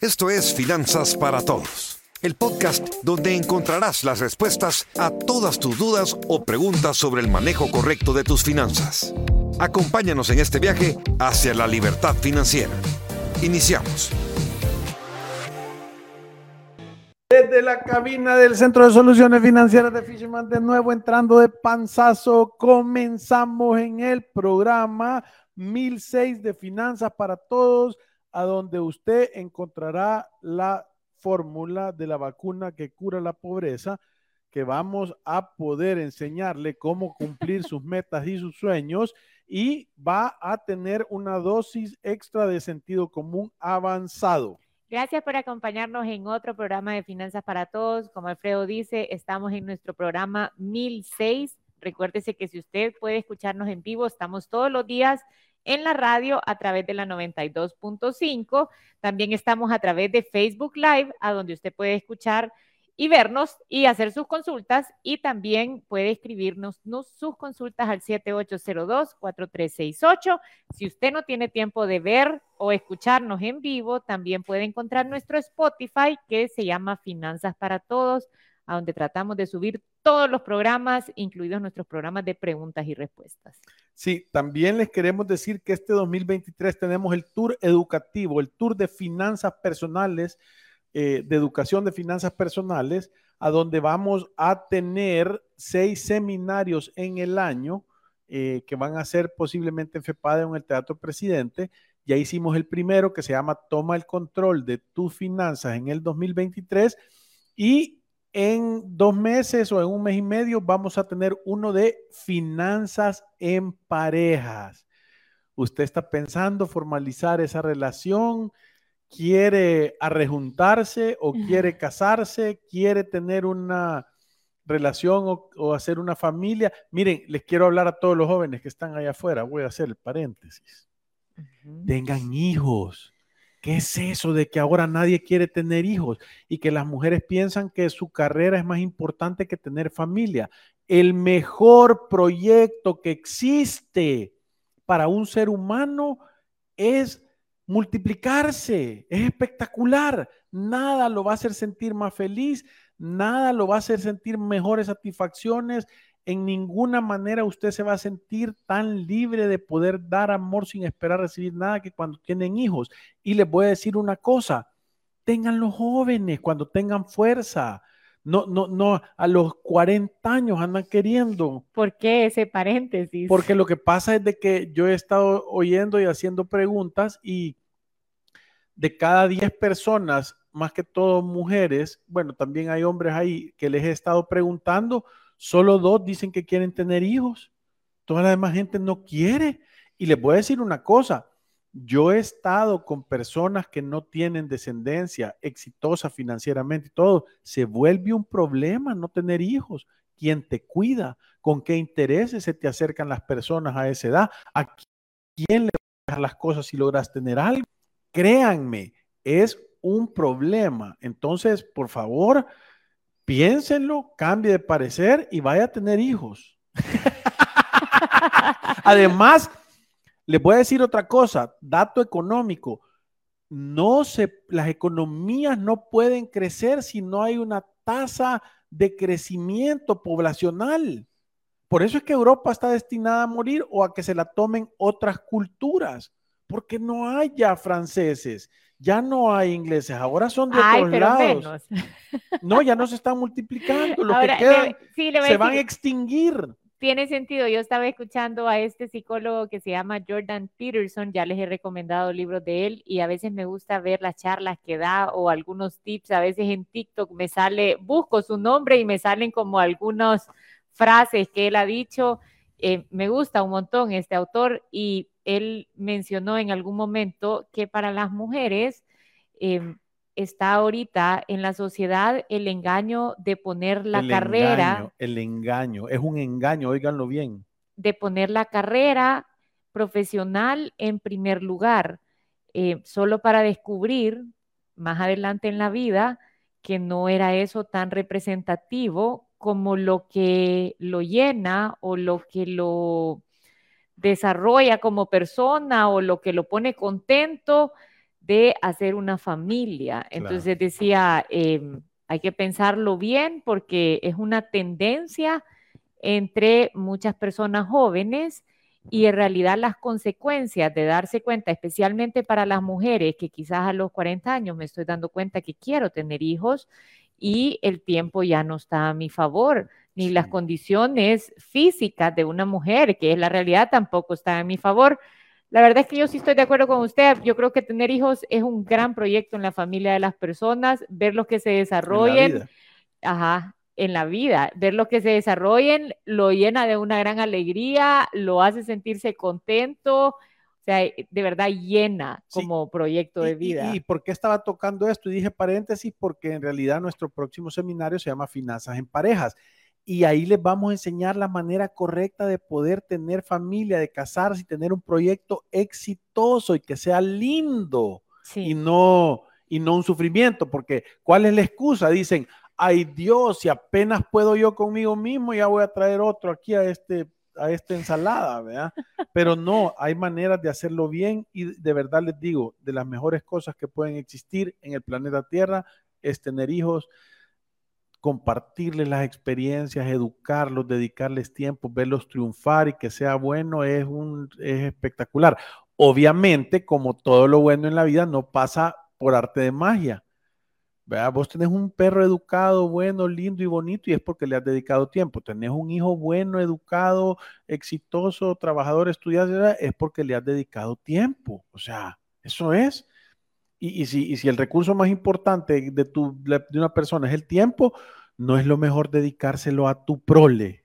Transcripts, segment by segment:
Esto es Finanzas para Todos, el podcast donde encontrarás las respuestas a todas tus dudas o preguntas sobre el manejo correcto de tus finanzas. Acompáñanos en este viaje hacia la libertad financiera. Iniciamos. Desde la cabina del Centro de Soluciones Financieras de Fisherman, de nuevo entrando de panzazo, comenzamos en el programa 1006 de Finanzas para Todos a donde usted encontrará la fórmula de la vacuna que cura la pobreza, que vamos a poder enseñarle cómo cumplir sus metas y sus sueños y va a tener una dosis extra de sentido común avanzado. Gracias por acompañarnos en otro programa de Finanzas para Todos. Como Alfredo dice, estamos en nuestro programa 1006. Recuérdese que si usted puede escucharnos en vivo, estamos todos los días en la radio a través de la 92.5. También estamos a través de Facebook Live, a donde usted puede escuchar y vernos y hacer sus consultas y también puede escribirnos sus consultas al 7802-4368. Si usted no tiene tiempo de ver o escucharnos en vivo, también puede encontrar nuestro Spotify que se llama Finanzas para Todos a donde tratamos de subir todos los programas, incluidos nuestros programas de preguntas y respuestas. Sí, también les queremos decir que este 2023 tenemos el tour educativo, el tour de finanzas personales, eh, de educación de finanzas personales, a donde vamos a tener seis seminarios en el año eh, que van a ser posiblemente en FEPADE en el Teatro Presidente. Ya hicimos el primero que se llama Toma el control de tus finanzas en el 2023 y en dos meses o en un mes y medio vamos a tener uno de finanzas en parejas. Usted está pensando formalizar esa relación, quiere arrejuntarse o quiere casarse, quiere tener una relación o, hacer una familia. Miren, les quiero hablar a todos los jóvenes que están allá afuera. Voy a hacer el paréntesis. Tengan hijos ¿Qué es eso de que ahora nadie quiere tener hijos y que las mujeres piensan que su carrera es más importante que tener familia? El mejor proyecto que existe para un ser humano es multiplicarse. Es espectacular. Nada lo va a hacer sentir más feliz, nada lo va a hacer sentir mejores satisfacciones, en ninguna manera usted se va a sentir tan libre de poder dar amor sin esperar recibir nada que cuando tienen hijos. Y les voy a decir una cosa, tengan los jóvenes cuando tengan fuerza. No, no, no, a los 40 años andan queriendo. ¿Por qué ese paréntesis? Porque lo que pasa es de que yo he estado oyendo y haciendo preguntas y de cada 10 personas, más que todo mujeres, bueno, también hay hombres ahí que les he estado preguntando, Solo dos dicen que quieren tener hijos. Toda la demás gente no quiere. Y les voy a decir una cosa. Yo he estado con personas que no tienen descendencia exitosa financieramente y todo. Se vuelve un problema no tener hijos. ¿Quién te cuida? ¿Con qué intereses se te acercan las personas a esa edad? ¿A quién le dejar las cosas si logras tener algo? Créanme, es un problema. Entonces, por favor, piénsenlo, cambie de parecer y vaya a tener hijos. Además, les voy a decir otra cosa, dato económico. No se, las economías no pueden crecer si no hay una tasa de crecimiento poblacional. Por eso es que Europa está destinada a morir o a que se la tomen otras culturas, porque no hay ya franceses, ya no hay ingleses, ahora son de otros lados. No, ya no se están multiplicando, lo que quedan se van a extinguir. Tiene sentido, yo estaba escuchando a este psicólogo que se llama Jordan Peterson, ya les he recomendado libros de él y a veces me gusta ver las charlas que da o algunos tips, a veces en TikTok me sale, busco su nombre y me salen como algunas frases que él ha dicho. Eh, me gusta un montón este autor y él mencionó en algún momento que para las mujeres em, está ahorita en la sociedad el engaño de poner la carrera. el engaño, es un engaño, óiganlo bien. De poner la carrera profesional en primer lugar, eh, solo para descubrir más adelante en la vida que no era eso tan representativo como lo que lo llena o lo que lo desarrolla como persona o lo que lo pone contento de hacer una familia. Entonces decía, em, hay que pensarlo bien porque es una tendencia entre muchas personas jóvenes y en realidad las consecuencias de darse cuenta, especialmente para las mujeres, que quizás a los 40 años me estoy dando cuenta que quiero tener hijos y el tiempo ya no está a mi favor, ni las condiciones físicas de una mujer, que es la realidad, tampoco está a mi favor. La verdad es que yo sí estoy de acuerdo con usted. Yo creo que tener hijos es un gran proyecto en la familia de las personas, ver los que se desarrollen. Ajá, en la vida. Ver lo que se desarrollen lo llena de una gran alegría, lo hace sentirse contento, o sea, de verdad llena como proyecto de vida. Y, y, por qué estaba tocando esto? Y dije paréntesis porque en realidad nuestro próximo seminario se llama Finanzas en Parejas. Y ahí les vamos a enseñar la manera correcta de poder tener familia, de casarse y tener un proyecto exitoso y que sea lindo y, no, y no un sufrimiento. Porque ¿cuál es la excusa? Dicen, ay Dios, si apenas puedo yo conmigo mismo, ya voy a traer otro aquí a este a esta ensalada, ¿verdad? Pero no, hay maneras de hacerlo bien y de verdad les digo, de las mejores cosas que pueden existir en el planeta Tierra es tener hijos, compartirles las experiencias, educarlos, dedicarles tiempo, verlos triunfar y que sea bueno es, un, es espectacular. Obviamente, como todo lo bueno en la vida, no pasa por arte de magia Vos tenés un perro educado, bueno, lindo y bonito y es porque le has dedicado tiempo. Tenés un hijo bueno, educado, exitoso, trabajador, estudiante, es porque le has dedicado tiempo. O sea, eso es. Y, si, si, el recurso más importante de, tu, de una persona es el tiempo, no es lo mejor dedicárselo a tu prole.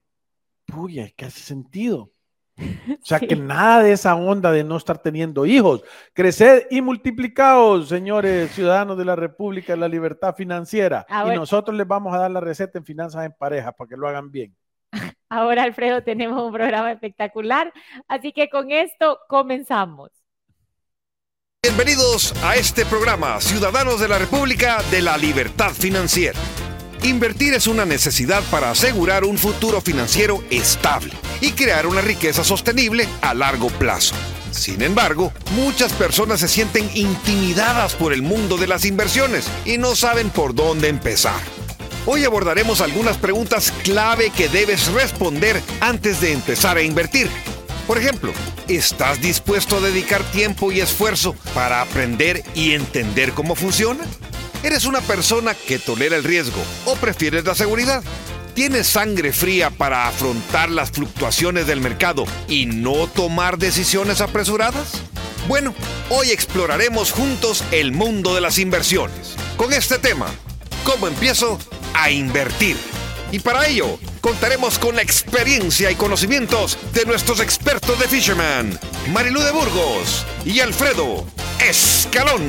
Uy, es que hace sentido. O sea, que nada de esa onda de no estar teniendo hijos. Creced y multiplicaos, señores ciudadanos de la República de la Libertad Financiera. y nosotros les vamos a dar la receta en finanzas en pareja para que lo hagan bien. Ahora, Alfredo, tenemos un programa espectacular. Así que con esto comenzamos. Bienvenidos a este programa, Ciudadanos de la República de la Libertad Financiera. Invertir es una necesidad para asegurar un futuro financiero estable y crear una riqueza sostenible a largo plazo. Sin embargo, muchas personas se sienten intimidadas por el mundo de las inversiones y no saben por dónde empezar. Hoy abordaremos algunas preguntas clave que debes responder antes de empezar a invertir. Por ejemplo, ¿estás dispuesto a dedicar tiempo y esfuerzo para aprender y entender cómo funciona? ¿Eres una persona que tolera el riesgo o prefieres la seguridad? ¿Tienes sangre fría para afrontar las fluctuaciones del mercado y no tomar decisiones apresuradas? Bueno, hoy exploraremos juntos el mundo de las inversiones. Con este tema, ¿cómo empiezo a invertir? Y para ello, contaremos con la experiencia y conocimientos de nuestros expertos de Fisherman, Marilú de Burgos y Alfredo Escalón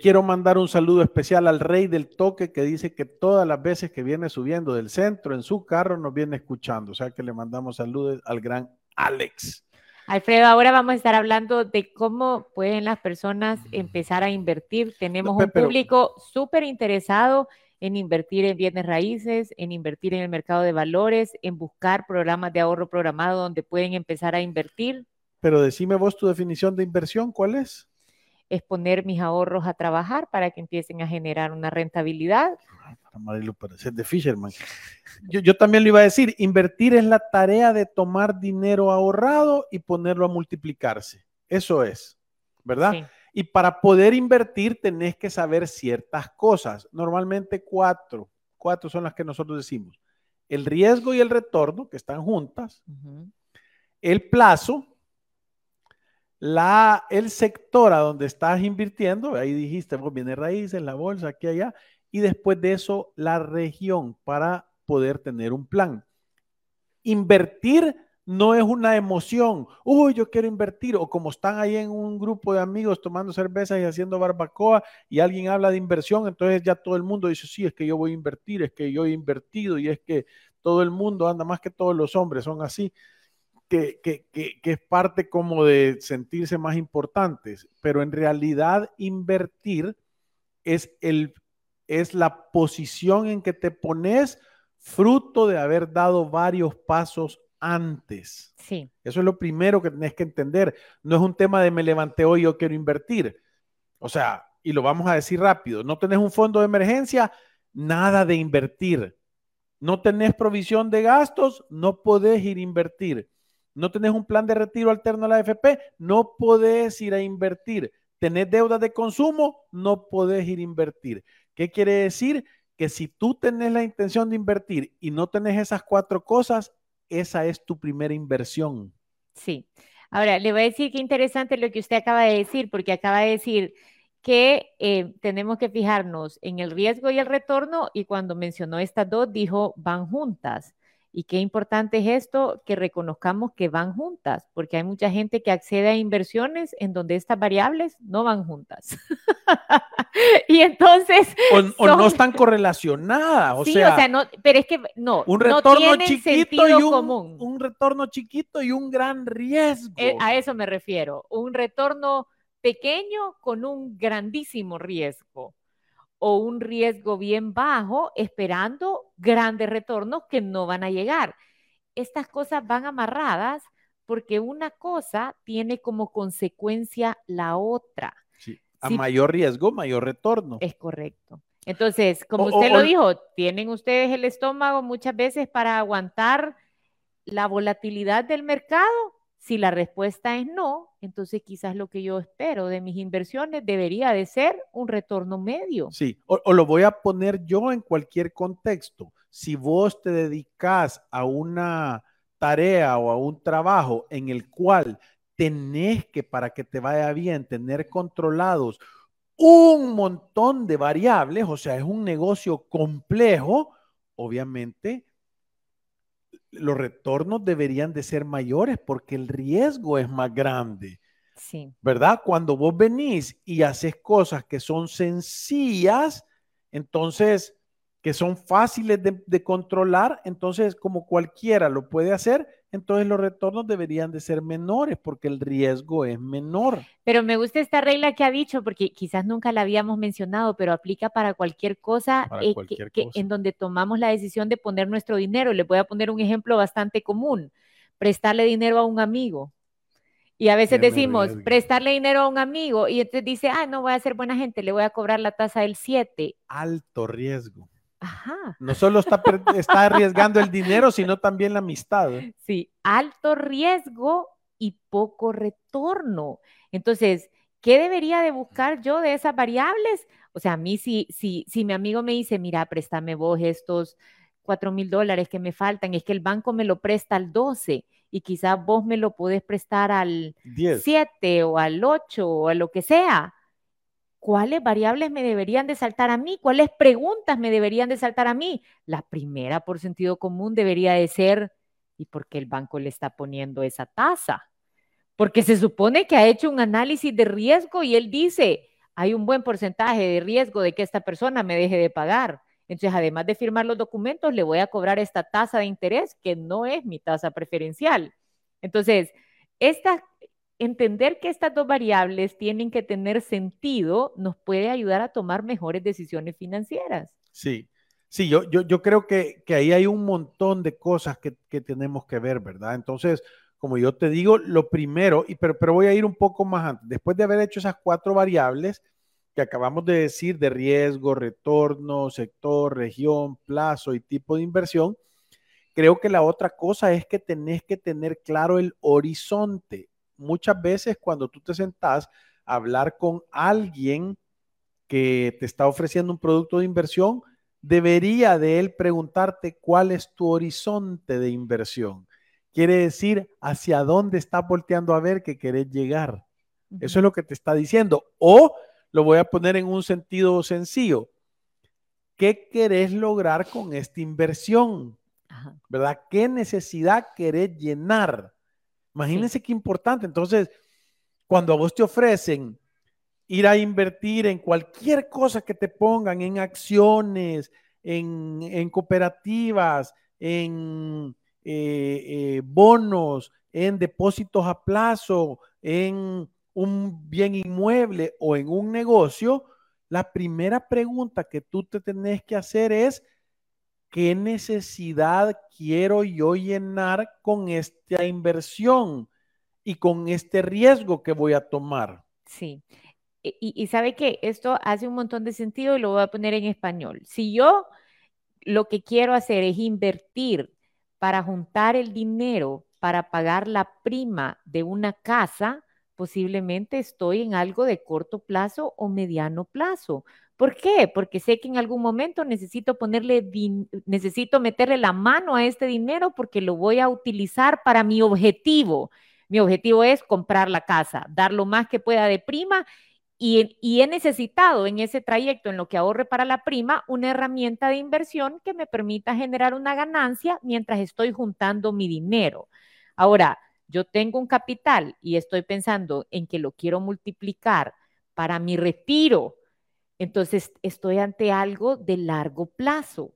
quiero mandar un saludo especial al rey del toque que dice que todas las veces que viene subiendo del centro en su carro nos viene escuchando. O sea que le mandamos saludos al gran Alex. Alfredo, ahora vamos a estar hablando de cómo pueden las personas empezar a invertir. Tenemos un público súper interesado en invertir en bienes raíces, en invertir en el mercado de valores, en buscar programas de ahorro programado donde pueden empezar a invertir. Pero decime vos tu definición de inversión, ¿cuál es? es poner mis ahorros a trabajar para que empiecen a generar una rentabilidad. Para ser de Fisherman. Yo, yo, también lo iba a decir, invertir es la tarea de tomar dinero ahorrado y ponerlo a multiplicarse. Eso es, ¿verdad? Y para poder invertir tenés que saber ciertas cosas, normalmente cuatro, cuatro son las que nosotros decimos. El riesgo y el retorno, que están juntas, el plazo, la, el sector a donde estás invirtiendo, ahí dijiste, pues viene raíces, la bolsa, aquí, allá, y después de eso, la región para poder tener un plan. Invertir no es una emoción, uy, yo quiero invertir, o como están ahí en un grupo de amigos tomando cervezas y haciendo barbacoa y alguien habla de inversión, entonces ya todo el mundo dice, sí, es que yo voy a invertir, es que yo he invertido y es que todo el mundo anda, más que todos los hombres son así que, es parte como de sentirse más importantes, pero en realidad invertir es, el, es la posición en que te pones fruto de haber dado varios pasos antes. Sí. Eso es lo primero que tenés que entender. No es un tema de me levanté hoy, yo quiero invertir. O sea, y lo vamos a decir rápido, no tenés un fondo de emergencia, nada de invertir. No tenés provisión de gastos, no podés ir a invertir. No tenés un plan de retiro alterno a la AFP, no podés ir a invertir. Tenés deudas de consumo, no podés ir a invertir. ¿Qué quiere decir? Que si tú tenés la intención de invertir y no tenés esas cuatro cosas, esa es tu primera inversión. Sí. Ahora, le voy a decir qué interesante lo que usted acaba de decir, porque acaba de decir que eh, tenemos que fijarnos en el riesgo y el retorno, y cuando mencionó estas dos, dijo van juntas. Y qué importante es esto, que reconozcamos que van juntas, porque hay mucha gente que accede a inversiones en donde estas variables no van juntas. y entonces... O, no están correlacionadas. O sí, sea, o sea, no, pero es que no, un retorno no chiquito y un, común. un retorno chiquito y un gran riesgo. Eh, a eso me refiero, un retorno pequeño con un grandísimo riesgo o un riesgo bien bajo esperando grandes retornos que no van a llegar. Estas cosas van amarradas porque una cosa tiene como consecuencia la otra. A mayor riesgo, mayor retorno. Es correcto. Entonces, como usted lo dijo, tienen ustedes el estómago muchas veces para aguantar la volatilidad del mercado si la respuesta es no, entonces quizás lo que yo espero de mis inversiones debería de ser un retorno medio. Sí, o, lo voy a poner yo en cualquier contexto. Si vos te dedicas a una tarea o a un trabajo en el cual tenés que, para que te vaya bien, tener controlados un montón de variables, o sea, es un negocio complejo, obviamente los retornos deberían de ser mayores porque el riesgo es más grande. Sí. ¿Verdad? Cuando vos venís y haces cosas que son sencillas, entonces, que son fáciles de, de controlar, entonces como cualquiera lo puede hacer, entonces los retornos deberían de ser menores porque el riesgo es menor. Pero me gusta esta regla que ha dicho porque quizás nunca la habíamos mencionado, pero aplica para cualquier cosa, eh, que, en donde tomamos la decisión de poner nuestro dinero. Le voy a poner un ejemplo bastante común, prestarle dinero a un amigo. Y a veces decimos, prestarle dinero a un amigo y entonces dice, ah, no voy a ser buena gente, le voy a cobrar la tasa del 7. Alto riesgo. Ajá. No solo está, está arriesgando el dinero, sino también la amistad. Sí, alto riesgo y poco retorno. Entonces, ¿qué debería de buscar yo de esas variables? O sea, a mí si, si, si mi amigo me dice, mira, préstame vos estos cuatro mil dólares que me faltan, es que el banco me lo presta al 12 y quizás vos me lo podés prestar al 7 o al 8 o a lo que sea. ¿Cuáles variables me deberían de saltar a mí? ¿Cuáles preguntas me deberían de saltar a mí? La primera, por sentido común, debería de ser, ¿y por qué el banco le está poniendo esa tasa? Porque se supone que ha hecho un análisis de riesgo y él dice, hay un buen porcentaje de riesgo de que esta persona me deje de pagar. Entonces, además de firmar los documentos, le voy a cobrar esta tasa de interés que no es mi tasa preferencial. Entonces, esta, entender que estas dos variables tienen que tener sentido nos puede ayudar a tomar mejores decisiones financieras. Sí, sí, yo, yo, creo que, que, ahí hay un montón de cosas que, que, tenemos que ver, ¿verdad? Entonces, como yo te digo, lo primero, y pero, pero voy a ir un poco más antes, después de haber hecho esas cuatro variables que acabamos de decir de riesgo, retorno, sector, región, plazo y tipo de inversión, creo que la otra cosa es que tenés que tener claro el horizonte muchas veces cuando tú te sentás a hablar con alguien que te está ofreciendo un producto de inversión, debería de él preguntarte cuál es tu horizonte de inversión. Quiere decir hacia dónde está volteando a ver que querés llegar. Eso es lo que te está diciendo. O lo voy a poner en un sentido sencillo. ¿Qué querés lograr con esta inversión? ¿Verdad? ¿Qué necesidad querés llenar? Imagínense qué importante. Entonces, cuando a vos te ofrecen ir a invertir en cualquier cosa que te pongan, en acciones, en, cooperativas, en eh, eh, bonos, en depósitos a plazo, en un bien inmueble o en un negocio, la primera pregunta que tú te tenés que hacer es, ¿qué necesidad quiero yo llenar con esta inversión y con este riesgo que voy a tomar? Sí. Y, y sabe que esto hace un montón de sentido y lo voy a poner en español. Si yo lo que quiero hacer es invertir para juntar el dinero para pagar la prima de una casa, posiblemente estoy en algo de corto plazo o mediano plazo. ¿Por qué? Porque sé que en algún momento necesito ponerle, necesito meterle la mano a este dinero porque lo voy a utilizar para mi objetivo. Mi objetivo es comprar la casa, dar lo más que pueda de prima y, y, he necesitado en ese trayecto, en lo que ahorre para la prima, una herramienta de inversión que me permita generar una ganancia mientras estoy juntando mi dinero. Ahora, yo tengo un capital y estoy pensando en que lo quiero multiplicar para mi retiro, entonces estoy ante algo de largo plazo.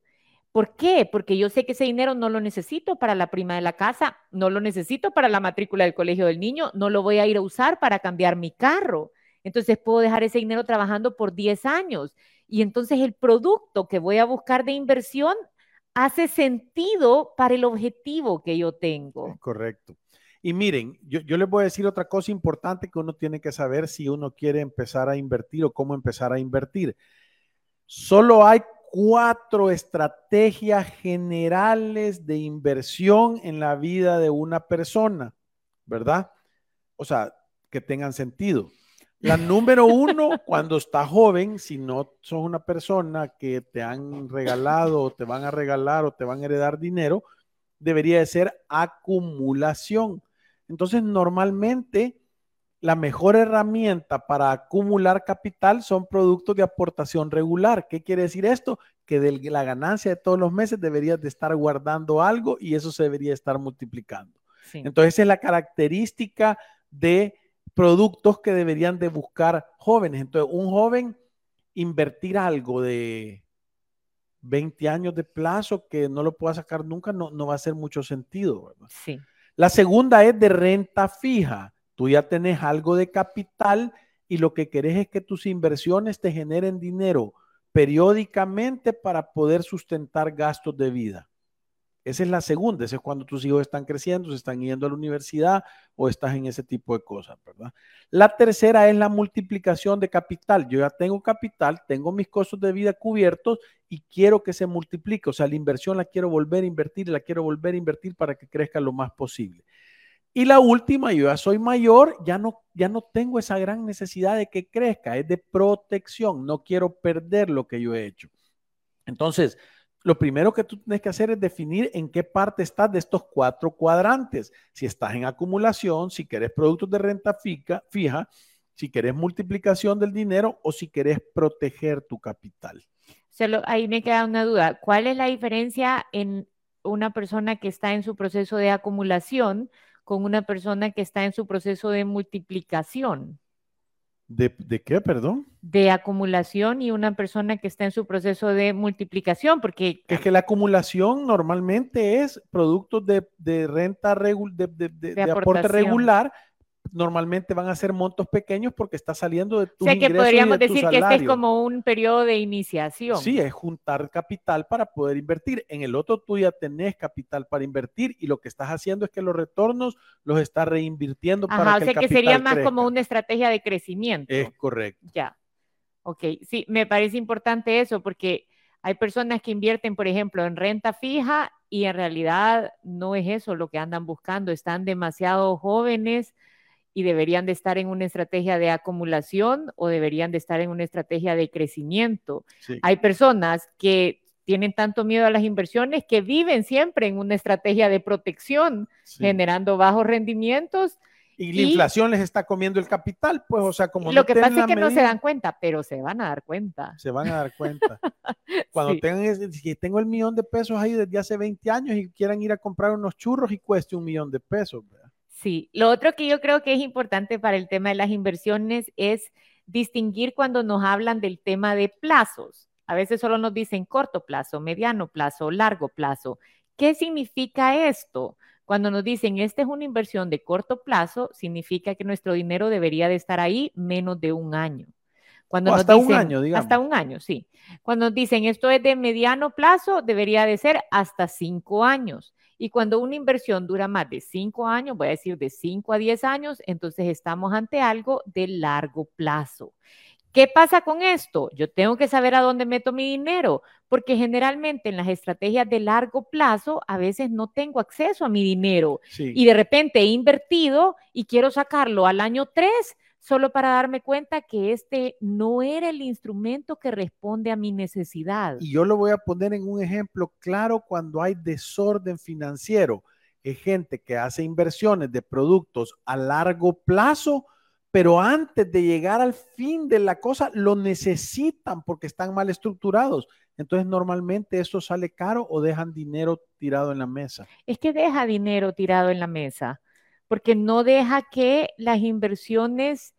¿Por qué? Porque yo sé que ese dinero no lo necesito para la prima de la casa, no lo necesito para la matrícula del colegio del niño, no lo voy a ir a usar para cambiar mi carro. Entonces puedo dejar ese dinero trabajando por 10 años. Y entonces el producto que voy a buscar de inversión hace sentido para el objetivo que yo tengo. Correcto. Y miren, yo, les voy a decir otra cosa importante que uno tiene que saber si uno quiere empezar a invertir o cómo empezar a invertir. Solo hay cuatro estrategias generales de inversión en la vida de una persona, ¿verdad? O sea, que tengan sentido. La número uno, cuando está joven, si no sos una persona que te han regalado o te van a regalar o te van a heredar dinero, debería de ser acumulación. Entonces, normalmente la mejor herramienta para acumular capital son productos de aportación regular. ¿Qué quiere decir esto? Que de la ganancia de todos los meses deberías de estar guardando algo y eso se debería estar multiplicando. Entonces, esa es la característica de productos que deberían de buscar jóvenes. Entonces, un joven invertir algo de 20 años de plazo que no lo pueda sacar nunca, no, no va a hacer mucho sentido. Sí. La segunda es de renta fija. Tú ya tenés algo de capital y lo que querés es que tus inversiones te generen dinero periódicamente para poder sustentar gastos de vida. Esa es la segunda, esa es cuando tus hijos están creciendo, se están yendo a la universidad o estás en ese tipo de cosas, ¿verdad? La tercera es la multiplicación de capital. Yo ya tengo capital, tengo mis costos de vida cubiertos y quiero que se multiplique. O sea, la inversión la quiero volver a invertir, la quiero volver a invertir para que crezca lo más posible. Y la última, yo ya soy mayor, ya no, ya no tengo esa gran necesidad de que crezca, es de protección, no quiero perder lo que yo he hecho. Entonces, lo primero que tú tienes que hacer es definir en qué parte estás de estos cuatro cuadrantes. Si estás en acumulación, si querés productos de renta fija, fija si querés multiplicación del dinero o si querés proteger tu capital. Ahí me queda una duda. ¿Cuál es la diferencia en una persona que está en su proceso de acumulación con una persona que está en su proceso de multiplicación? ¿De, qué, perdón? De acumulación y una persona que está en su proceso de multiplicación, porque... Es que la acumulación normalmente es productos de, renta de, de, aporte regular, normalmente van a ser montos pequeños porque está saliendo de tu O sea que podríamos decir que este es como un periodo de iniciación. Sí, es juntar capital para poder invertir. En el otro tú ya tenés capital para invertir y lo que estás haciendo es que los retornos los estás reinvirtiendo para que o sea que sería más como una estrategia de crecimiento. Es correcto. Ya. Ok, sí, me parece importante eso porque hay personas que invierten, por ejemplo, en renta fija y en realidad no es eso lo que andan buscando. Están demasiado jóvenes y deberían de estar en una estrategia de acumulación o deberían de estar en una estrategia de crecimiento. Hay personas que tienen tanto miedo a las inversiones que viven siempre en una estrategia de protección, generando bajos rendimientos. Y la inflación les está comiendo el capital, pues, o sea, como... Lo que pasa es que no se dan cuenta, pero se van a dar cuenta. Se van a dar cuenta. Cuando tengan, si tengo el millón de pesos ahí desde hace 20 años y quieran ir a comprar unos churros y cueste un millón de pesos, ¿verdad? Sí, lo otro que yo creo que es importante para el tema de las inversiones es distinguir cuando nos hablan del tema de plazos. A veces solo nos dicen corto plazo, mediano plazo, largo plazo. ¿Qué significa esto? Cuando nos dicen esta es una inversión de corto plazo, significa que nuestro dinero debería de estar ahí menos de un año. Cuando hasta un año, digamos. Hasta un año, sí. Cuando nos dicen esto es de mediano plazo, debería de ser hasta cinco años. Y cuando una inversión dura más de cinco años, voy a decir de cinco a diez años, entonces estamos ante algo de largo plazo. ¿Qué pasa con esto? Yo tengo que saber a dónde meto mi dinero, porque generalmente en las estrategias de largo plazo a veces no tengo acceso a mi dinero y de repente he invertido y quiero sacarlo al año 3 solo para darme cuenta que este no era el instrumento que responde a mi necesidad. Y yo lo voy a poner en un ejemplo claro cuando hay desorden financiero. Es gente que hace inversiones de productos a largo plazo, pero antes de llegar al fin de la cosa lo necesitan porque están mal estructurados. Entonces normalmente eso sale caro o dejan dinero tirado en la mesa. Es que deja dinero tirado en la mesa porque no deja que las inversiones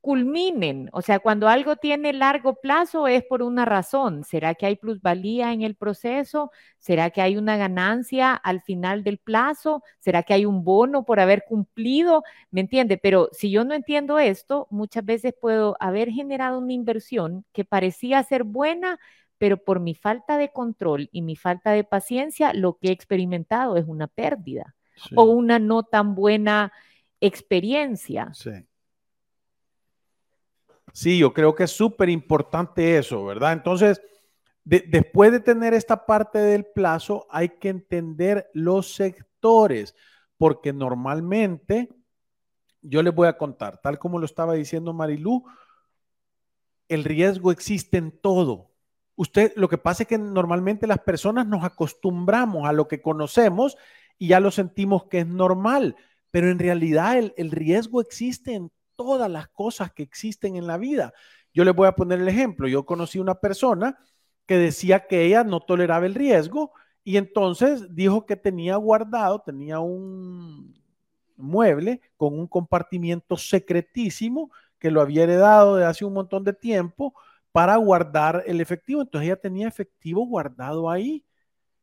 culminen. O sea, cuando algo tiene largo plazo es por una razón. ¿Será que hay plusvalía en el proceso? ¿Será que hay una ganancia al final del plazo? ¿Será que hay un bono por haber cumplido? ¿Me entiende? Pero si yo no entiendo esto, muchas veces puedo haber generado una inversión que parecía ser buena, pero por mi falta de control y mi falta de paciencia, lo que he experimentado es una pérdida o una no tan buena experiencia. Sí. Sí, yo creo que es súper importante eso, ¿verdad? Entonces, después de tener esta parte del plazo, hay que entender los sectores, porque normalmente, yo les voy a contar, tal como lo estaba diciendo Marilú, el riesgo existe en todo. Usted, lo que pasa es que normalmente las personas nos acostumbramos a lo que conocemos y ya lo sentimos que es normal, pero en realidad el, el riesgo existe en todas las cosas que existen en la vida. Yo les voy a poner el ejemplo. Yo conocí una persona que decía que ella no toleraba el riesgo y entonces dijo que tenía guardado, tenía un mueble con un compartimiento secretísimo que lo había heredado de hace un montón de tiempo para guardar el efectivo. Entonces ella tenía efectivo guardado ahí.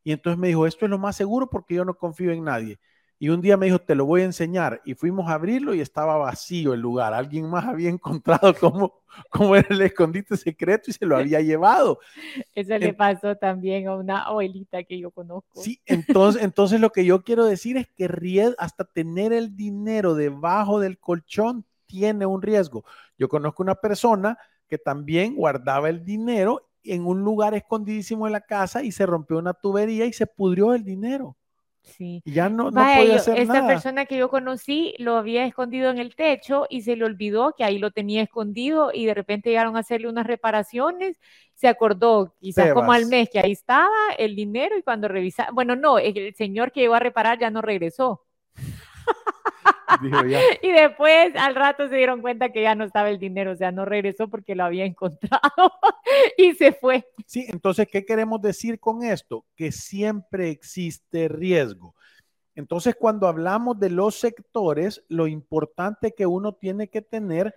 Y entonces me dijo, esto es lo más seguro porque yo no confío en nadie. Y un día me dijo, te lo voy a enseñar. Y fuimos a abrirlo y estaba vacío el lugar. Alguien más había encontrado cómo, cómo era el escondite secreto y se lo había llevado. Eso le pasó también a una abuelita que yo conozco. Sí, entonces, entonces lo que yo quiero decir es que hasta tener el dinero debajo del colchón tiene un riesgo. Yo conozco una persona que también guardaba el dinero en un lugar escondidísimo en la casa y se rompió una tubería y se pudrió el dinero. Sí. Ya no, no podía hacer esta persona que yo conocí lo había escondido en el techo y se le olvidó que ahí lo tenía escondido y de repente llegaron a hacerle unas reparaciones. Se acordó quizás como al mes que ahí estaba el dinero y cuando revisa, bueno, no, el señor que llegó a reparar ya no regresó. Y después al rato se dieron cuenta que ya no estaba el dinero, o sea, no regresó porque lo había encontrado y se fue. Sí, entonces, ¿qué queremos decir con esto? Que siempre existe riesgo. Entonces, cuando hablamos de los sectores, lo importante que uno tiene que tener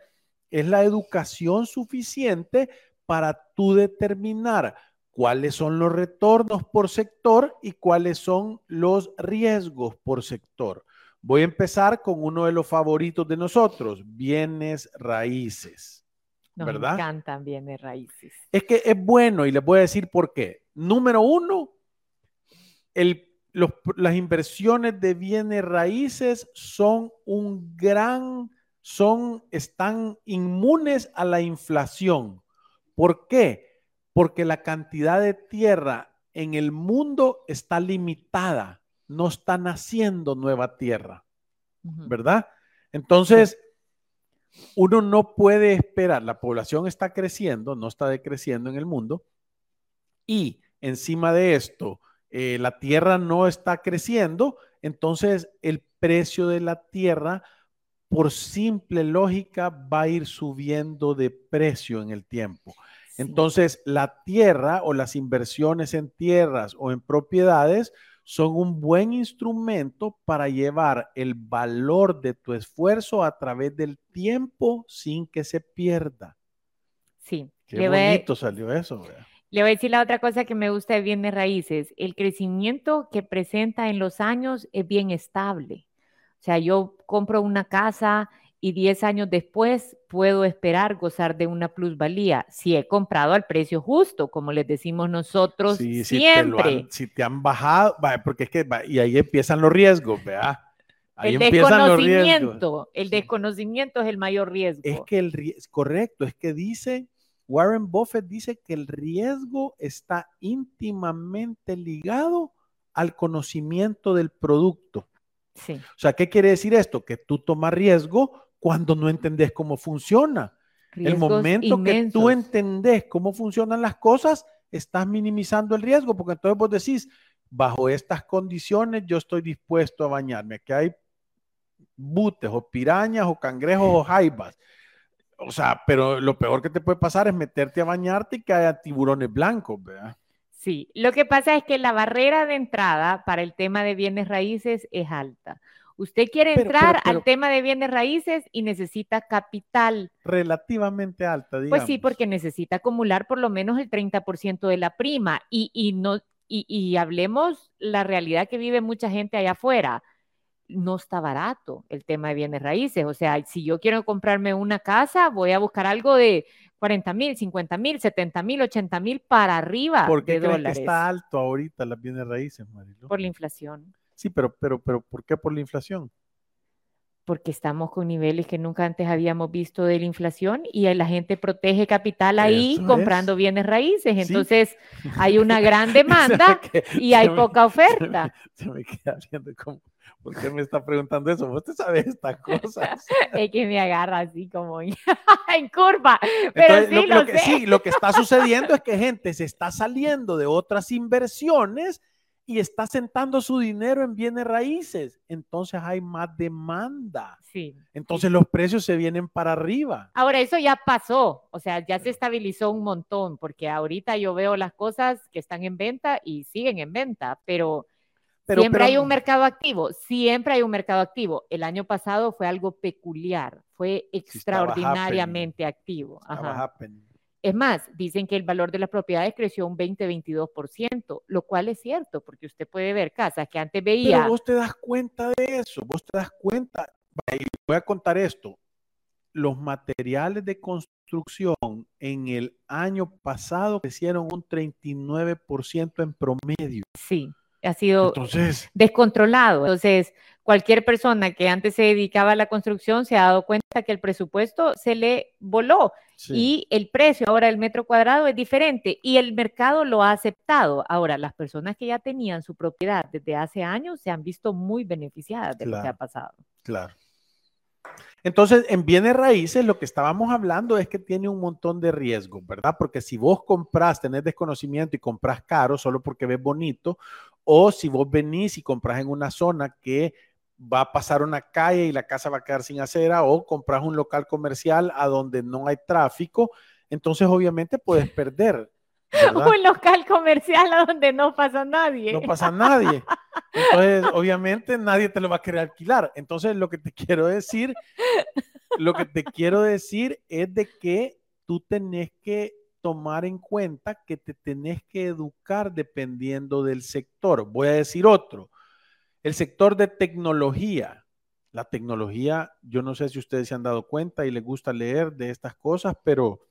es la educación suficiente para tú determinar cuáles son los retornos por sector y cuáles son los riesgos por sector. Voy a empezar con uno de los favoritos de nosotros, bienes raíces. Nos ¿verdad? encantan bienes raíces. Es que es bueno y les voy a decir por qué. Número uno, las inversiones de bienes raíces son un gran, son, están inmunes a la inflación. ¿Por qué? Porque la cantidad de tierra en el mundo está limitada no está naciendo nueva tierra, ¿verdad? Entonces, uno no puede esperar, la población está creciendo, no está decreciendo en el mundo, y encima de esto, eh, la tierra no está creciendo, entonces el precio de la tierra, por simple lógica, va a ir subiendo de precio en el tiempo. Entonces, la tierra o las inversiones en tierras o en propiedades son un buen instrumento para llevar el valor de tu esfuerzo a través del tiempo sin que se pierda. Sí. Qué bonito salió eso. Le voy a decir la otra cosa que me gusta de bienes raíces. El crecimiento que presenta en los años es bien estable. O sea, yo compro una casa y 10 años después puedo esperar gozar de una plusvalía si he comprado al precio justo, como les decimos nosotros siempre. Si te, han, bajado, porque es que, y ahí empiezan los riesgos, ¿verdad? el desconocimiento, el desconocimiento es el mayor riesgo. Es que el correcto, es que dice, Warren Buffett dice que el riesgo está íntimamente ligado al conocimiento del producto. Sí. O sea, ¿qué quiere decir esto? Que tú tomas riesgo cuando no entendés cómo funciona. el momento que tú entendés cómo funcionan las cosas, estás minimizando el riesgo, porque entonces vos decís, bajo estas condiciones yo estoy dispuesto a bañarme. Que hay butes o pirañas o cangrejos o jaibas. O sea, pero lo peor que te puede pasar es meterte a bañarte y que haya tiburones blancos, ¿verdad? Sí, lo que pasa es que la barrera de entrada para el tema de bienes raíces es alta. Usted quiere entrar al tema de bienes raíces y necesita capital. Relativamente alta, digamos. Pues sí, porque necesita acumular por lo menos el 30% de la prima y, y no, y, y hablemos la realidad que vive mucha gente allá afuera no está barato el tema de bienes raíces. O sea, si yo quiero comprarme una casa, voy a buscar algo de 40 mil, 50 mil, 70 mil, 80 mil para arriba ¿Por qué de dólares. Que está alto ahorita las bienes raíces, Marilo? Por la inflación. Sí, pero, pero, pero, ¿por qué por la inflación? Porque estamos con niveles que nunca antes habíamos visto de la inflación y la gente protege capital ahí comprando bienes raíces. Entonces hay una gran demanda y hay poca oferta. Se me, queda viendo como ¿Por qué me está preguntando eso? ¿Vos te sabes estas cosas? es que me agarra así como en curva. Pero sí, lo, que, sí, lo que está sucediendo es que gente se está saliendo de otras inversiones y está sentando su dinero en bienes raíces. Entonces hay más demanda. Sí. Entonces los precios se vienen para arriba. Ahora, eso ya pasó. O sea, ya se estabilizó un montón, porque ahorita yo veo las cosas que están en venta y siguen en venta, pero siempre hay un mercado activo, siempre hay un mercado activo. El año pasado fue algo peculiar, fue extraordinariamente activo. Es más, dicen que el valor de las propiedades creció un 20-22%, lo cual es cierto, porque usted puede ver casas que antes veía. Pero vos te das cuenta de eso, vos te das cuenta. Voy a contar esto. Los materiales de construcción en el año pasado crecieron un 39% en promedio. Sí ha sido descontrolado. Entonces, cualquier persona que antes se dedicaba a la construcción se ha dado cuenta que el presupuesto se le voló y el precio ahora del metro cuadrado es diferente y el mercado lo ha aceptado. Ahora, las personas que ya tenían su propiedad desde hace años se han visto muy beneficiadas de lo que ha pasado. Claro. Entonces, en bienes raíces, lo que estábamos hablando es que tiene un montón de riesgos, ¿verdad? Porque si vos compras, tenés desconocimiento y compras caro solo porque ves bonito, o si vos venís y compras en una zona que va a pasar una calle y la casa va a quedar sin acera, o compras un local comercial a donde no hay tráfico, entonces obviamente puedes perder. Un local comercial a donde no pasa nadie. No pasa nadie. Entonces, obviamente nadie te lo va a querer alquilar. Entonces, lo que te quiero decir, lo que te quiero decir es de que tú tenés que tomar en cuenta que te tenés que educar dependiendo del sector. Voy a decir otro. El sector de tecnología. La tecnología, yo no sé si ustedes se han dado cuenta y les gusta leer de estas cosas, pero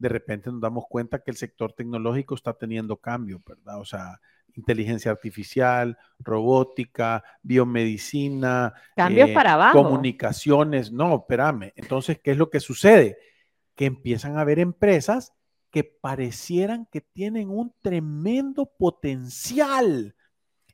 de repente nos damos cuenta que el sector tecnológico está teniendo cambio, ¿verdad? O sea, inteligencia artificial, robótica, biomedicina. Cambios eh, para abajo. Comunicaciones. No, espérame. Entonces, ¿qué es lo que sucede? Que empiezan a haber empresas que parecieran que tienen un tremendo potencial.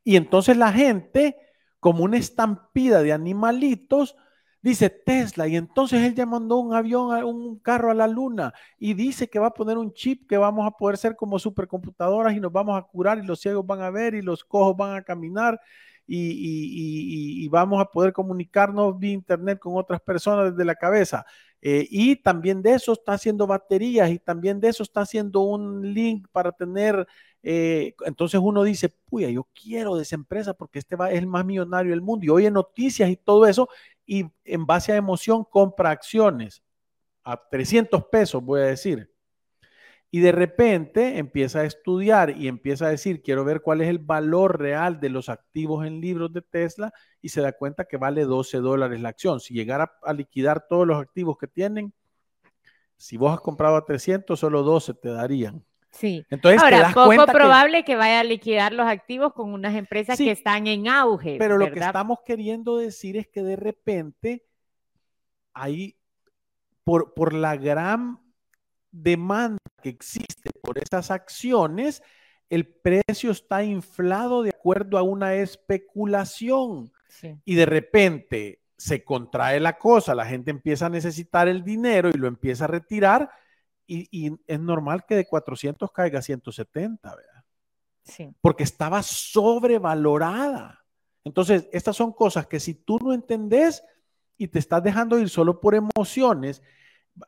Y entonces la gente, como una estampida de animalitos, dice Tesla, y entonces él ya mandó un avión, un carro a la luna, y dice que va a poner un chip que vamos a poder ser como supercomputadoras y nos vamos a curar y los ciegos van a ver y los cojos van a caminar y, vamos a poder comunicarnos vía internet con otras personas desde la cabeza. Eh, y también de eso está haciendo baterías y también de eso está haciendo un link para tener, eh, entonces uno dice, puya, yo quiero de esa empresa porque este va, es el más millonario del mundo y oye noticias y todo eso y en base a emoción compra acciones a 300 pesos, voy a decir. Y de repente empieza a estudiar y empieza a decir, quiero ver cuál es el valor real de los activos en libros de Tesla y se da cuenta que vale 12 dólares la acción. Si llegara a liquidar todos los activos que tienen, si vos has comprado a 300, solo 12 te darían. Sí. Entonces, te Ahora, das poco cuenta probable que... vaya a liquidar los activos con unas empresas Sí, que están en auge. Pero lo que estamos queriendo decir es que de repente ahí, por, por la gran demanda que existe por esas acciones, el precio está inflado de acuerdo a una especulación Sí. y de repente se contrae la cosa, la gente empieza a necesitar el dinero y lo empieza a retirar y, y es normal que de 400 caiga a 170, ¿verdad? Sí. porque estaba sobrevalorada. Entonces, estas son cosas que si tú no entendés y te estás dejando ir solo por emociones,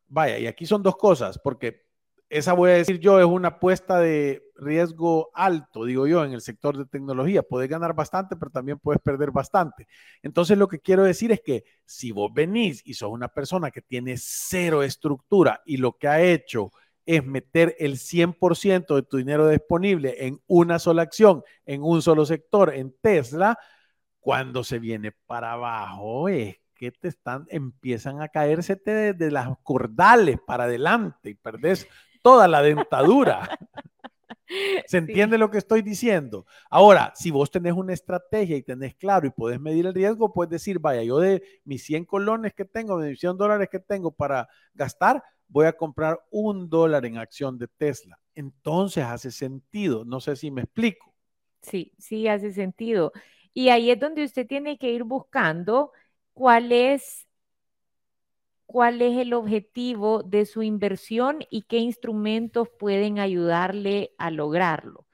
vaya, y aquí son dos cosas, porque esa voy a decir yo es una apuesta de riesgo alto, digo yo, en el sector de tecnología. Puedes ganar bastante, pero también puedes perder bastante. Entonces, lo que quiero decir es que si vos venís y sos una persona que tiene cero estructura y lo que ha hecho es meter el 100% de tu dinero disponible en una sola acción, en un solo sector, en Tesla, cuando se viene para abajo es que te están, empiezan a caerse de, de las cordales para adelante y perdés toda la dentadura. ¿Se entiende lo que estoy diciendo? Ahora, si vos tenés una estrategia y tenés claro y podés medir el riesgo, puedes decir, vaya, yo de mis 100 colones que tengo, de mis 100 dólares que tengo para gastar, voy a comprar un dólar en acción de Tesla. Entonces hace sentido. No sé si me explico. Sí, sí hace sentido. Y ahí es donde usted tiene que ir buscando cuál es, cuál es el objetivo de su inversión y qué instrumentos pueden ayudarle a lograrlo.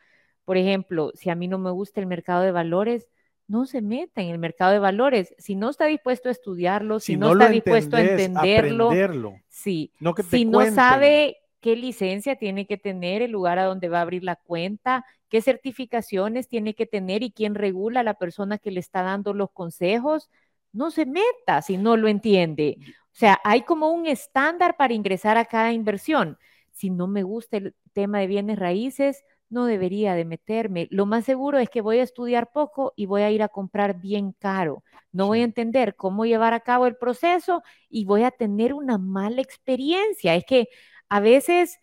Por ejemplo, si a mí no me gusta el mercado de valores, no se meta en el mercado de valores. Si no está dispuesto a estudiarlo, si, no, lo está dispuesto a entendés, entenderlo, aprenderlo. sí. No que si no cuenten. sabe qué licencia tiene que tener, el lugar a donde va a abrir la cuenta, qué certificaciones tiene que tener y quién regula a la persona que le está dando los consejos, no se meta si no lo entiende. O sea, hay como un estándar para ingresar a cada inversión. Si no me gusta el tema de bienes raíces, no debería de meterme. Lo más seguro es que voy a estudiar poco y voy a ir a comprar bien caro. No voy a entender cómo llevar a cabo el proceso y voy a tener una mala experiencia. Es que a veces,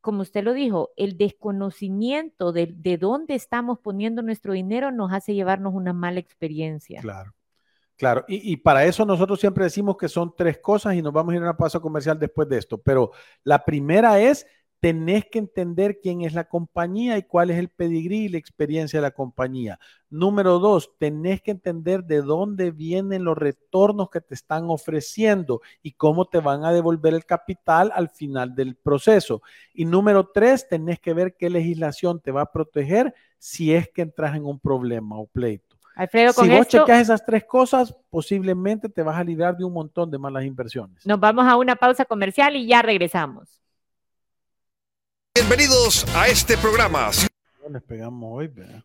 como usted lo dijo, el desconocimiento de, de dónde estamos poniendo nuestro dinero nos hace llevarnos una mala experiencia. Claro, claro. Y, para eso nosotros siempre decimos que son tres cosas y nos vamos a ir a una pausa comercial después de esto. Pero la primera es, tenés que entender quién es la compañía y cuál es el pedigrí y la experiencia de la compañía. Número dos, tenés que entender de dónde vienen los retornos que te están ofreciendo y cómo te van a devolver el capital al final del proceso. Y número tres, tenés que ver qué legislación te va a proteger si es que entras en un problema o pleito. Alfredo, con Si vos esto checas esas tres cosas, posiblemente te vas a librar de un montón de malas inversiones. nos vamos a una pausa comercial y ya regresamos. Bienvenidos a este programa. No les pegamos hoy, ¿verdad?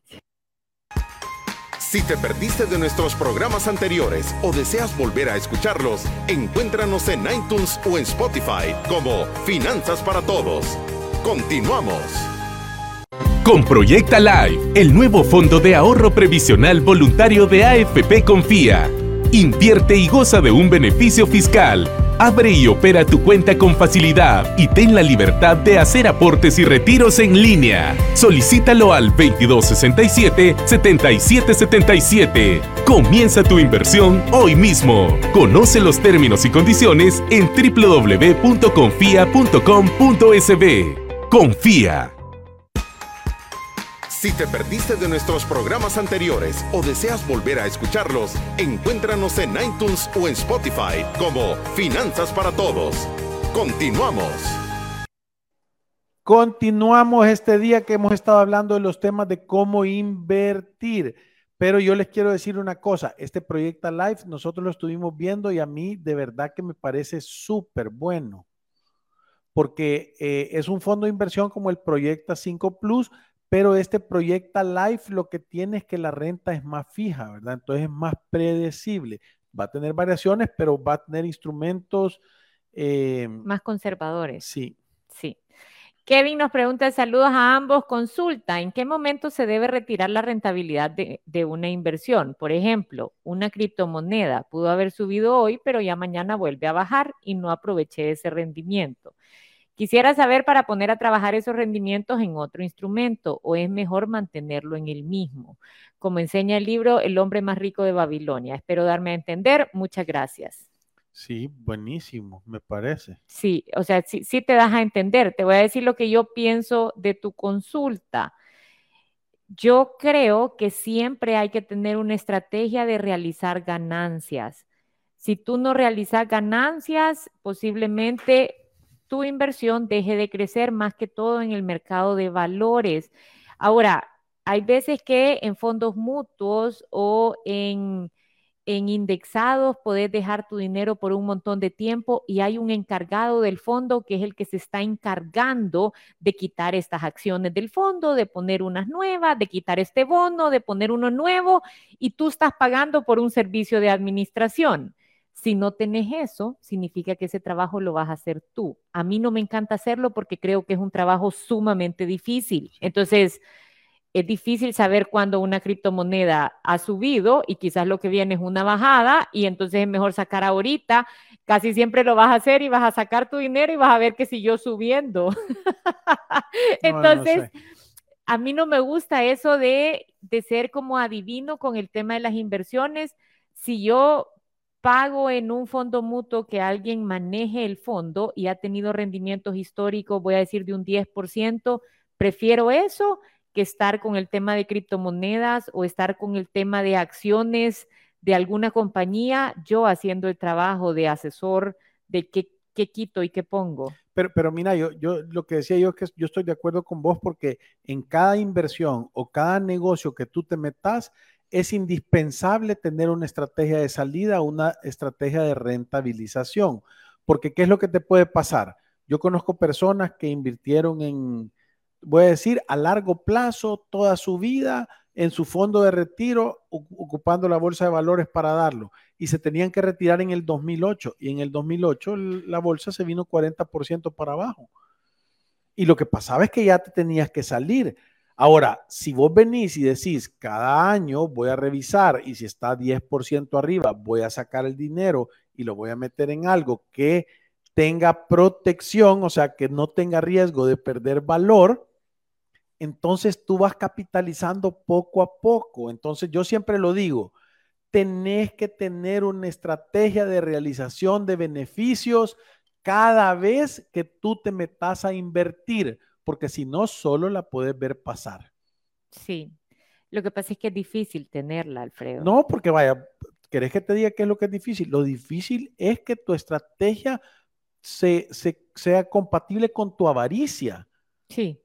Si te perdiste de nuestros programas anteriores o deseas volver a escucharlos, encuéntranos en iTunes o en Spotify como Finanzas para Todos. Continuamos. Con Proyecta Live, el nuevo fondo de ahorro previsional voluntario de AFP Confía. Invierte y goza de un beneficio fiscal. Abre y opera tu cuenta con facilidad y ten la libertad de hacer aportes y retiros en línea. Solicítalo al 2267-7777. Comienza tu inversión hoy mismo. Conoce los términos y condiciones en www.confia.com.sb. Confía. Si te perdiste de nuestros programas anteriores o deseas volver a escucharlos, encuéntranos en iTunes o en Spotify como Finanzas para Todos. Continuamos. Continuamos este día que hemos estado hablando de los temas de cómo invertir. Pero yo les quiero decir una cosa, este Proyecta Live nosotros lo estuvimos viendo y a mí de verdad que me parece súper bueno, porque eh, es un fondo de inversión como el Proyecta 5 Plus, pero este Proyecta Life lo que tiene es que la renta es más fija, ¿verdad? Entonces es más predecible. Va a tener variaciones, pero va a tener instrumentos. eh, Más conservadores. sí, Sí. Kevin nos pregunta, saludos a ambos, consulta, ¿en qué momento se debe retirar la rentabilidad de, de, una inversión? Por ejemplo, una criptomoneda pudo haber subido hoy, pero ya mañana vuelve a bajar y no aproveché ese rendimiento. Quisiera saber para poner a trabajar esos rendimientos en otro instrumento o es mejor mantenerlo en el mismo, como enseña el libro El hombre más rico de Babilonia. Espero darme a entender. Muchas gracias. Sí, buenísimo, me parece. Sí, o sea, sí, sí, te das a entender. Te voy a decir lo que yo pienso de tu consulta. Yo creo que siempre hay que tener una estrategia de realizar ganancias. Si tú no realizas ganancias, posiblemente tu inversión deje de crecer más que todo en el mercado de valores. Ahora, hay veces que en fondos mutuos o en en indexados puedes dejar tu dinero por un montón de tiempo y hay un encargado del fondo que es el que se está encargando de quitar estas acciones del fondo, de poner unas nuevas, de quitar este bono, de poner uno nuevo y tú estás pagando por un servicio de administración. Si no tenés eso, significa que ese trabajo lo vas a hacer tú. A mí no me encanta hacerlo porque creo que es un trabajo sumamente difícil. Entonces, es difícil saber cuándo una criptomoneda ha subido y quizás lo que viene es una bajada y entonces es mejor sacar ahorita. Casi siempre lo vas a hacer y vas a sacar tu dinero y vas a ver que siguió subiendo. entonces, a mí no me gusta eso de, de ser como adivino con el tema de las inversiones. Si yo pago en un fondo mutuo que alguien maneje el fondo y ha tenido rendimientos históricos, voy a decir de un 10%, prefiero eso que estar con el tema de criptomonedas o estar con el tema de acciones de alguna compañía, yo haciendo el trabajo de asesor de qué, qué quito y qué pongo. Pero, pero mira, yo, lo que decía yo es que yo estoy de acuerdo con vos porque en cada inversión o cada negocio que tú te metas, es indispensable tener una estrategia de salida, una estrategia de rentabilización. Porque ¿qué es lo que te puede pasar? Yo conozco personas que invirtieron en, voy a decir, a largo plazo, toda su vida en su fondo de retiro, ocupando la bolsa de valores para darlo. Y se tenían que retirar en el 2008. Y en el 2008 la bolsa se vino 40% para abajo. Y lo que pasaba es que ya te tenías que salir. Ahora, si vos venís y decís, cada año voy a revisar y si está 10% arriba, voy a sacar el dinero y lo voy a meter en algo que tenga protección, o sea, que no tenga riesgo de perder valor, entonces tú vas capitalizando poco a poco. Entonces yo siempre lo digo, tenés que tener una estrategia de realización de beneficios cada vez que tú te metas a invertir, porque si no, solo la puedes ver pasar. Sí, lo que pasa es que es difícil tenerla, Alfredo. No, porque vaya, ¿querés que te diga qué es lo que es difícil? Lo difícil es que tu estrategia se, sea compatible con tu avaricia. Sí.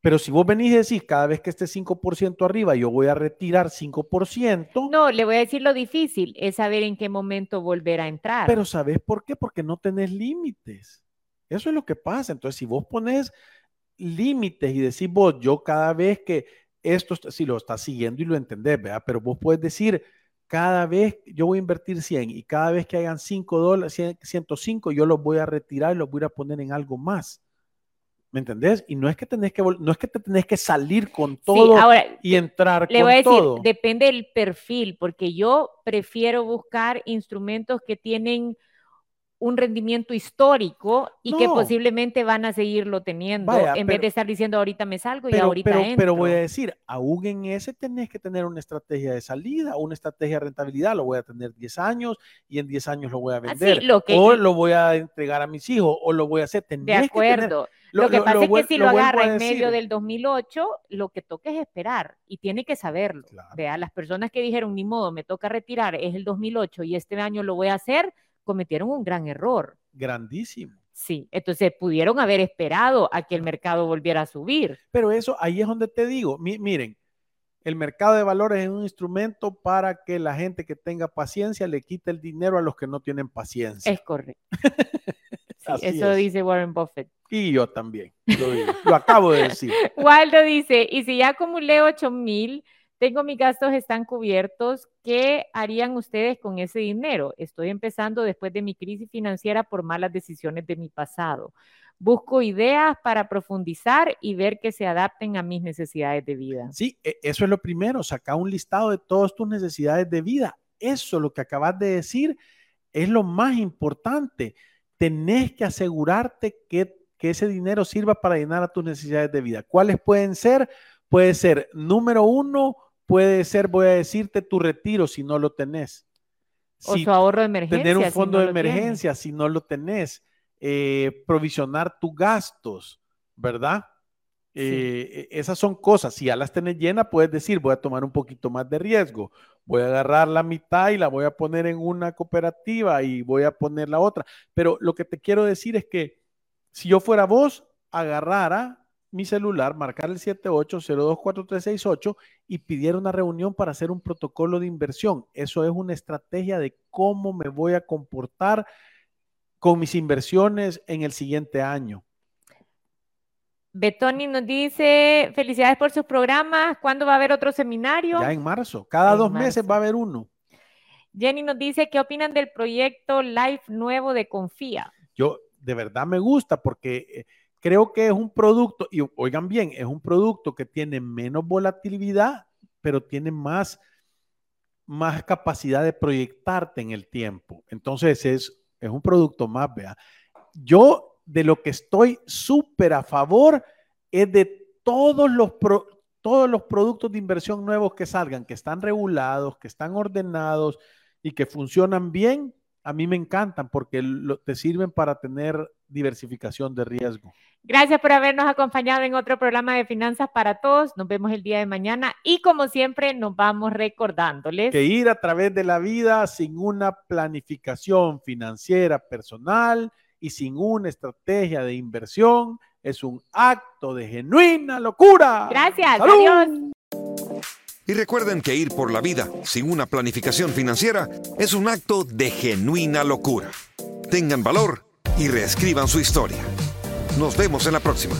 Pero si vos venís y decís, cada vez que esté 5% arriba, yo voy a retirar 5%. No, le voy a decir lo difícil, es saber en qué momento volver a entrar. Pero ¿sabes por qué? Porque no tenés límites. Eso es lo que pasa. Entonces, si vos pones límites y decís vos, yo cada vez que esto, si lo estás siguiendo y lo entendés, ¿verdad? Pero vos puedes decir, cada vez yo voy a invertir 100 y cada vez que hagan 5 dólares, 105, yo los voy a retirar y los voy a poner en algo más. ¿Me entendés? Y no es que tenés que no es que te tenés que salir con todo y entrar le voy a decir, Depende del perfil, porque yo prefiero buscar instrumentos que tienen un rendimiento histórico y que posiblemente van a seguirlo teniendo en vez de estar diciendo ahorita me salgo y ahorita pero, entro. Pero voy a decir, aún en ese tenés que tener una estrategia de salida, una estrategia de rentabilidad, lo voy a tener 10 años y en 10 años lo voy a vender o lo voy a entregar a mis hijos o lo voy a hacer. de acuerdo. lo, que pasa es que si lo, agarra en medio del 2008, lo que toca es esperar y tiene que saberlo. Vea, las personas que dijeron, ni modo, me toca retirar, es el 2008 y este año lo voy a hacer, cometieron un gran error. Grandísimo. Sí, entonces pudieron haber esperado a que el mercado volviera a subir. Pero eso, ahí es donde te digo, miren, el mercado de valores es un instrumento para que la gente que tenga paciencia le quite el dinero a los que no tienen paciencia. Es correcto. eso dice Warren Buffett. Y yo también, lo, lo acabo de decir. Waldo dice, y si ya acumulé 8 mil, tengo mis gastos están cubiertos. ¿Qué harían ustedes con ese dinero? Estoy empezando después de mi crisis financiera por malas decisiones de mi pasado. busco ideas para profundizar y ver que se adapten a mis necesidades de vida. Sí, e, eso es lo primero, saca un listado de todas tus necesidades de vida. Eso, lo que acabas de decir, es lo más importante. Tenés que asegurarte que, que ese dinero sirva para llenar a tus necesidades de vida. ¿Cuáles pueden ser? Puede ser, número uno, puede ser, voy a decirte, tu retiro si no lo tenés. O su ahorro de emergencia. Tener un fondo de emergencia si no lo tenés. Eh, provisionar tus gastos, ¿verdad? Eh, e, esas son cosas. Si ya las tenés llenas, puedes decir, voy a tomar un poquito más de riesgo. Voy a agarrar la mitad y la voy a poner en una cooperativa y voy a poner la otra. Pero lo que te quiero decir es que si yo fuera vos, agarrara mi celular, marcar el 78024368 y pidiera una reunión para hacer un protocolo de inversión. Eso es una estrategia de cómo me voy a comportar con mis inversiones en el siguiente año. Betoni nos dice, felicidades por sus programas. ¿Cuándo va a haber otro seminario? Ya en marzo. Cada dos meses va a haber uno. Jenny nos dice, ¿qué opinan del proyecto Life nuevo de Confía? Yo de verdad me gusta porque eh, creo que es un producto, y oigan bien, es un producto que tiene menos volatilidad, pero tiene más, más capacidad de proyectarte en el tiempo. Entonces es, es un producto más, vea. Yo de lo que estoy súper a favor es de todos los, todos los productos de inversión nuevos que salgan, que están regulados, que están ordenados y que funcionan bien. A mí me encantan porque te sirven para tener diversificación de riesgo. Gracias por habernos acompañado en otro programa de Finanzas para Todos. Nos vemos el día de mañana y como siempre nos vamos recordándoles que ir a través de la vida sin una planificación financiera personal y sin una estrategia de inversión es un acto de genuina locura. Gracias, adiós. Y recuerden que ir por la vida sin una planificación financiera es un acto de genuina locura. Tengan valor y reescriban su historia. Nos vemos en la próxima.